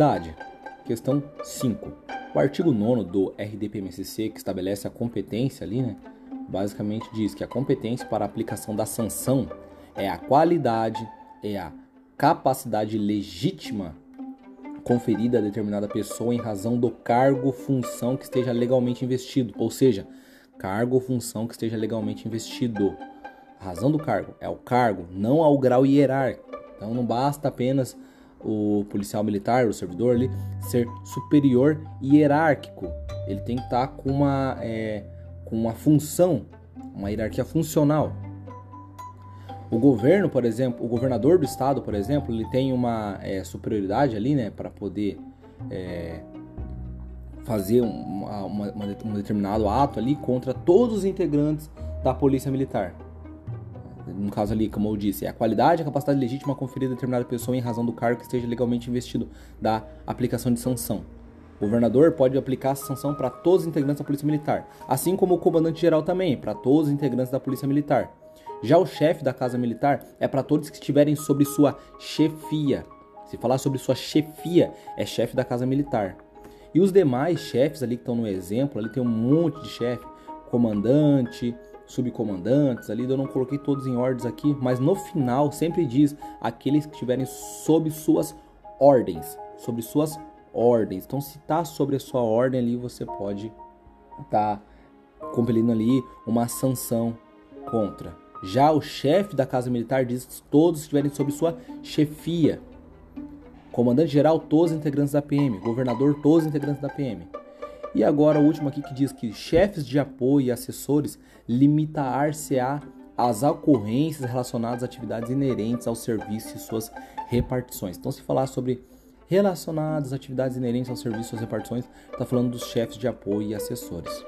Capacidade. Questão 5. O artigo 9 do RDPMCC, que estabelece a competência ali, né? Basicamente diz que a competência para a aplicação da sanção é a qualidade, é a capacidade legítima conferida a determinada pessoa em razão do cargo, função que esteja legalmente investido, ou seja, cargo ou função que esteja legalmente investido. A razão do cargo é o cargo, não ao grau hierárquico. Então não basta apenas o policial militar, o servidor ali, ser superior hierárquico. Ele tem que estar com uma, é, com uma função, uma hierarquia funcional. O governo, por exemplo, o governador do estado, por exemplo, ele tem uma é, superioridade ali, né, para poder é, fazer uma, uma, um determinado ato ali contra todos os integrantes da polícia militar. No caso ali, como eu disse, é a qualidade e a capacidade legítima conferida a determinada pessoa em razão do cargo que esteja legalmente investido da aplicação de sanção. O governador pode aplicar sanção para todos os integrantes da Polícia Militar, assim como o comandante-geral também, para todos os integrantes da Polícia Militar. Já o chefe da Casa Militar é para todos que estiverem sob sua chefia. Se falar sobre sua chefia, é chefe da Casa Militar. E os demais chefes ali que estão no exemplo, ali tem um monte de chefe, comandante, subcomandantes ali, eu não coloquei todos em ordens aqui, mas no final sempre diz aqueles que estiverem sob suas ordens, sobre suas ordens. Então se está sobre a sua ordem ali, você pode tá compelindo ali uma sanção contra. Já o chefe da Casa Militar diz que todos estiverem sob sua chefia. Comandante-geral, todos os integrantes da PM. Governador, todos os integrantes da PM. E agora o último aqui que diz que chefes de apoio e assessores limitar-se-á às ocorrências relacionadas a atividades inerentes ao serviço e suas repartições. Então, se falar sobre relacionadas atividades inerentes ao serviço e suas repartições, está falando dos chefes de apoio e assessores.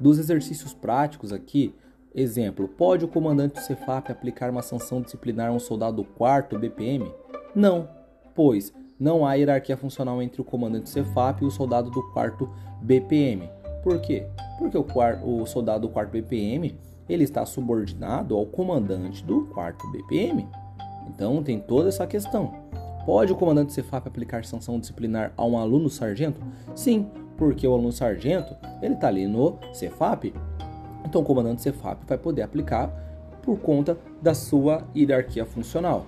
Dos exercícios práticos aqui, Exemplo: pode o comandante do Cefap aplicar uma sanção disciplinar a um soldado do quarto BPM? Não, pois não há hierarquia funcional entre o comandante do Cefap e o soldado do quarto BPM. Por quê? Porque o, o soldado do quarto BPM ele está subordinado ao comandante do quarto BPM. Então tem toda essa questão. Pode o comandante do Cefap aplicar sanção disciplinar a um aluno sargento? Sim, porque o aluno sargento ele está ali no Cefap então, o comandante Cefap vai poder aplicar por conta da sua hierarquia funcional.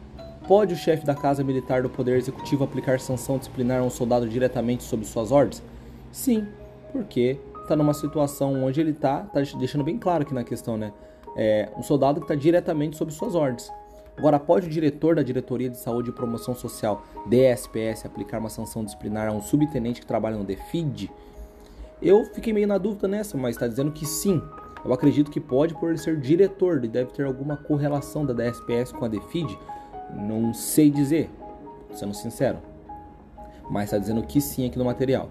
Pode o chefe da Casa Militar do Poder Executivo aplicar sanção disciplinar a um soldado diretamente sob suas ordens? Sim, porque está numa situação onde ele está, tá deixando bem claro aqui na questão, né? É um soldado que está diretamente sob suas ordens. Agora, pode o diretor da Diretoria de Saúde e Promoção Social, DSPS, aplicar uma sanção disciplinar a um subtenente que trabalha no DEFID? Eu fiquei meio na dúvida nessa, mas está dizendo que sim. Eu acredito que pode por ele ser diretor, ele deve ter alguma correlação da DSPS com a DEFID. Não sei dizer, sendo sincero. Mas está dizendo que sim aqui no material.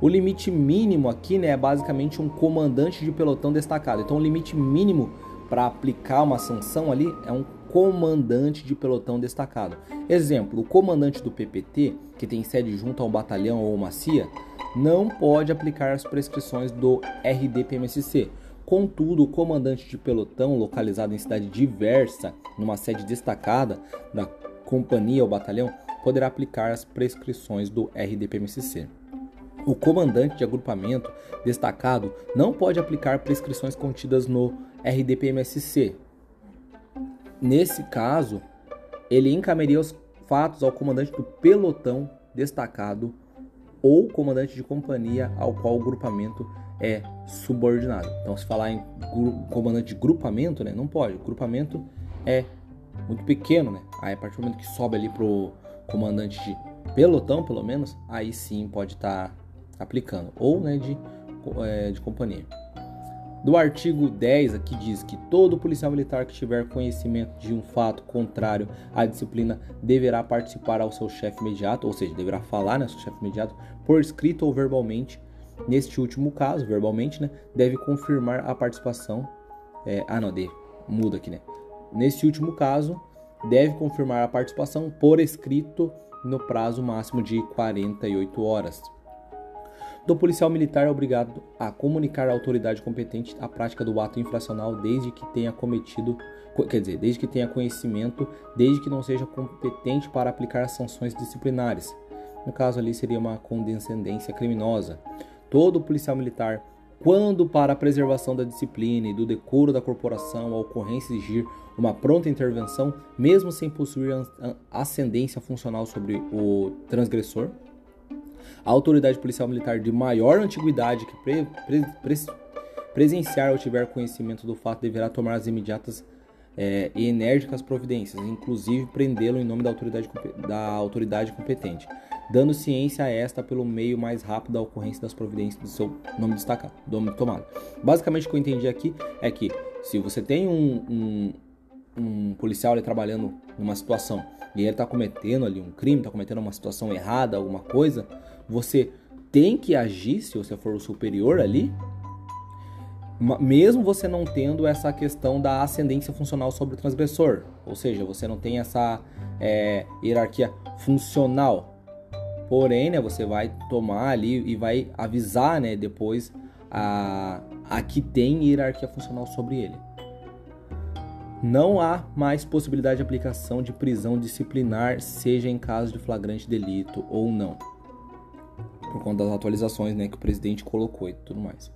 O limite mínimo aqui né, é basicamente um comandante de pelotão destacado. Então o limite mínimo para aplicar uma sanção ali é um comandante de pelotão destacado. Exemplo, o comandante do PPT, que tem sede junto a um batalhão ou uma CIA, não pode aplicar as prescrições do RDPMSC Contudo, o comandante de pelotão, localizado em cidade diversa, numa sede destacada da companhia ou batalhão, poderá aplicar as prescrições do RDPMCC. O comandante de agrupamento destacado não pode aplicar prescrições contidas no RDPMSC. Nesse caso, ele encaminharia os fatos ao comandante do pelotão destacado ou comandante de companhia ao qual o grupamento é subordinado. Então, se falar em comandante de grupamento, né, não pode. O grupamento é muito pequeno, né? Aí, a partir do momento que sobe ali pro comandante de pelotão, pelo menos, aí sim pode estar tá aplicando. Ou, né, de, é, de companhia. Do artigo 10 aqui diz que todo policial militar que tiver conhecimento de um fato contrário à disciplina deverá participar ao seu chefe imediato, ou seja, deverá falar né, ao seu chefe imediato por escrito ou verbalmente Neste último caso, verbalmente, né, deve confirmar a participação. É, ah, não, de, muda aqui, né? Neste último caso, deve confirmar a participação por escrito no prazo máximo de 48 horas. Do policial militar é obrigado a comunicar à autoridade competente a prática do ato infracional desde que tenha cometido, quer dizer, desde que tenha conhecimento, desde que não seja competente para aplicar sanções disciplinares No caso ali seria uma condescendência criminosa. Todo policial militar, quando para a preservação da disciplina e do decoro da corporação a ocorrência exigir uma pronta intervenção, mesmo sem possuir ascendência funcional sobre o transgressor, a autoridade policial militar de maior antiguidade que pre, pre, pre, presenciar ou tiver conhecimento do fato deverá tomar as imediatas é, e enérgicas providências, inclusive prendê-lo em nome da autoridade, da autoridade competente, dando ciência a esta pelo meio mais rápido da ocorrência das providências do seu nome destacado, nome tomado. Basicamente o que eu entendi aqui é que se você tem um, um, um policial ali trabalhando numa situação e ele está cometendo ali um crime, está cometendo uma situação errada, alguma coisa, você tem que agir se você for o superior ali mesmo você não tendo essa questão da ascendência funcional sobre o transgressor, ou seja, você não tem essa é, hierarquia funcional. Porém, né, você vai tomar ali e vai avisar, né, depois a, a que tem hierarquia funcional sobre ele. Não há mais possibilidade de aplicação de prisão disciplinar, seja em caso de flagrante delito ou não por conta das atualizações né, que o presidente colocou e tudo mais.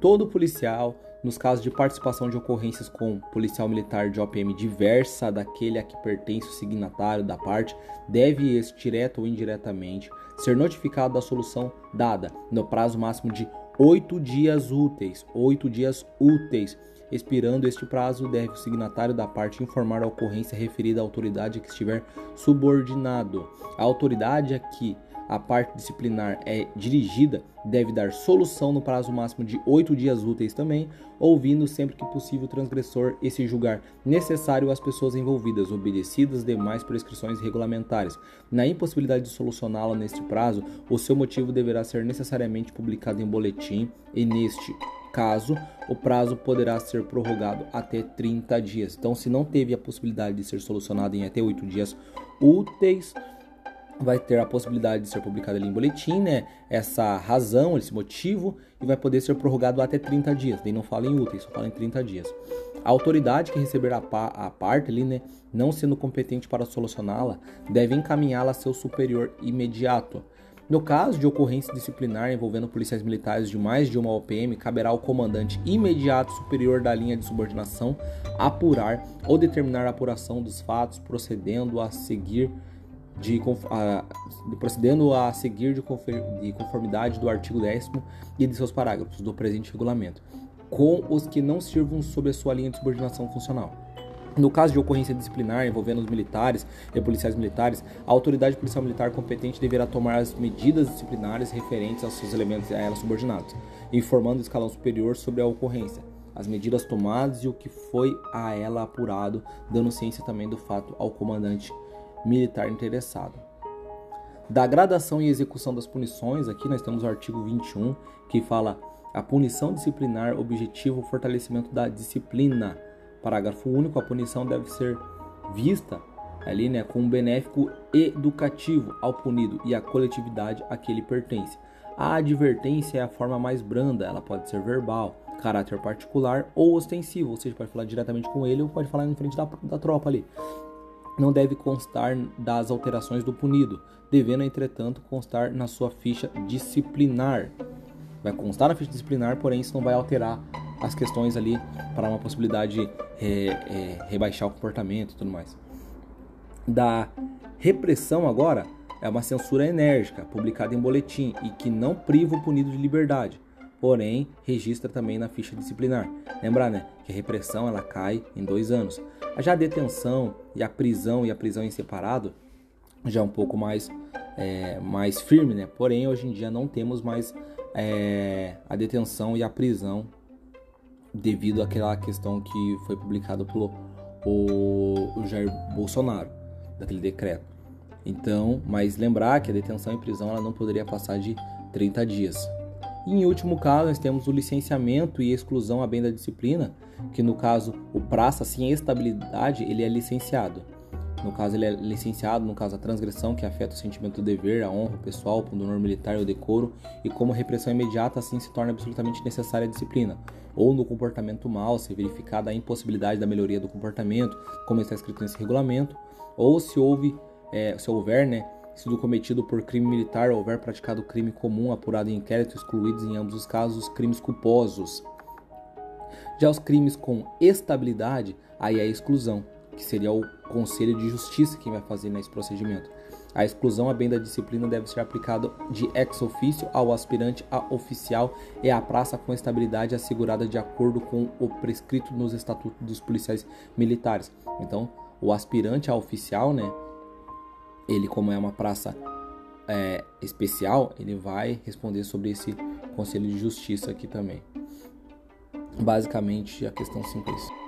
Todo policial, nos casos de participação de ocorrências com policial militar de OPM diversa daquele a que pertence o signatário da parte, deve, direto ou indiretamente, ser notificado da solução dada no prazo máximo de oito dias úteis. Oito dias úteis. Expirando este prazo, deve o signatário da parte informar a ocorrência referida à autoridade que estiver subordinado. A autoridade a que a parte disciplinar é dirigida, deve dar solução no prazo máximo de oito dias úteis também, ouvindo sempre que possível o transgressor e se julgar necessário as pessoas envolvidas, obedecidas demais prescrições regulamentares. Na impossibilidade de solucioná-la neste prazo, o seu motivo deverá ser necessariamente publicado em boletim e neste caso, o prazo poderá ser prorrogado até 30 dias. Então, se não teve a possibilidade de ser solucionado em até 8 dias úteis, vai ter a possibilidade de ser publicado ali em boletim, né? Essa razão, esse motivo, e vai poder ser prorrogado até 30 dias. Daí não fala em úteis, só fala em 30 dias. A autoridade que receber a, a parte ali, né, não sendo competente para solucioná-la, deve encaminhá-la a seu superior imediato. No caso de ocorrência disciplinar envolvendo policiais militares de mais de uma OPM, caberá ao comandante imediato superior da linha de subordinação apurar ou determinar a apuração dos fatos, procedendo a seguir de, a, de, procedendo a seguir de, de conformidade do artigo 10 e de seus parágrafos do presente regulamento, com os que não sirvam sob a sua linha de subordinação funcional. No caso de ocorrência disciplinar envolvendo os militares e policiais militares, a autoridade policial militar competente deverá tomar as medidas disciplinares referentes aos seus elementos a ela subordinados, informando o escalão superior sobre a ocorrência, as medidas tomadas e o que foi a ela apurado, dando ciência também do fato ao comandante militar interessado. Da gradação e execução das punições, aqui nós temos o artigo 21, que fala a punição disciplinar, objetivo, fortalecimento da disciplina. Parágrafo único, a punição deve ser vista ali, né, com um benéfico educativo ao punido e à coletividade a que ele pertence. A advertência é a forma mais branda, ela pode ser verbal, caráter particular ou ostensivo, ou seja, pode falar diretamente com ele ou pode falar em frente da, da tropa ali não deve constar das alterações do punido, devendo, entretanto, constar na sua ficha disciplinar. Vai constar na ficha disciplinar, porém isso não vai alterar as questões ali para uma possibilidade de é, é, rebaixar o comportamento e tudo mais. Da repressão agora é uma censura enérgica, publicada em boletim e que não priva o punido de liberdade, porém registra também na ficha disciplinar. Lembrar, né, que a repressão ela cai em dois anos. Já a detenção e a prisão e a prisão em separado já é um pouco mais, é, mais firme, né? Porém, hoje em dia não temos mais é, a detenção e a prisão devido àquela questão que foi publicada pelo o, Jair Bolsonaro, daquele decreto. Então, mas lembrar que a detenção e prisão ela não poderia passar de 30 dias. E em último caso, nós temos o licenciamento e exclusão a bem da disciplina, que no caso o praça sem estabilidade, ele é licenciado. No caso ele é licenciado, no caso a transgressão que afeta o sentimento do dever, a honra pessoal, o pundonor militar e o decoro, e como repressão imediata assim se torna absolutamente necessária a disciplina. Ou no comportamento mal, se verificada a impossibilidade da melhoria do comportamento, como está escrito nesse regulamento, ou se houve, é, se houver, né, sido cometido por crime militar ou houver praticado crime comum apurado em inquérito, excluídos em ambos os casos os crimes culposos. Já os crimes com estabilidade, aí é exclusão, que seria o Conselho de Justiça quem vai fazer nesse procedimento. A exclusão a bem da disciplina deve ser aplicada de ex officio ao aspirante a oficial e à praça com estabilidade assegurada de acordo com o prescrito nos estatutos dos policiais militares. Então, o aspirante a oficial, né, ele como é uma praça é, especial, ele vai responder sobre esse Conselho de Justiça aqui também. Basicamente, a questão 5 isso.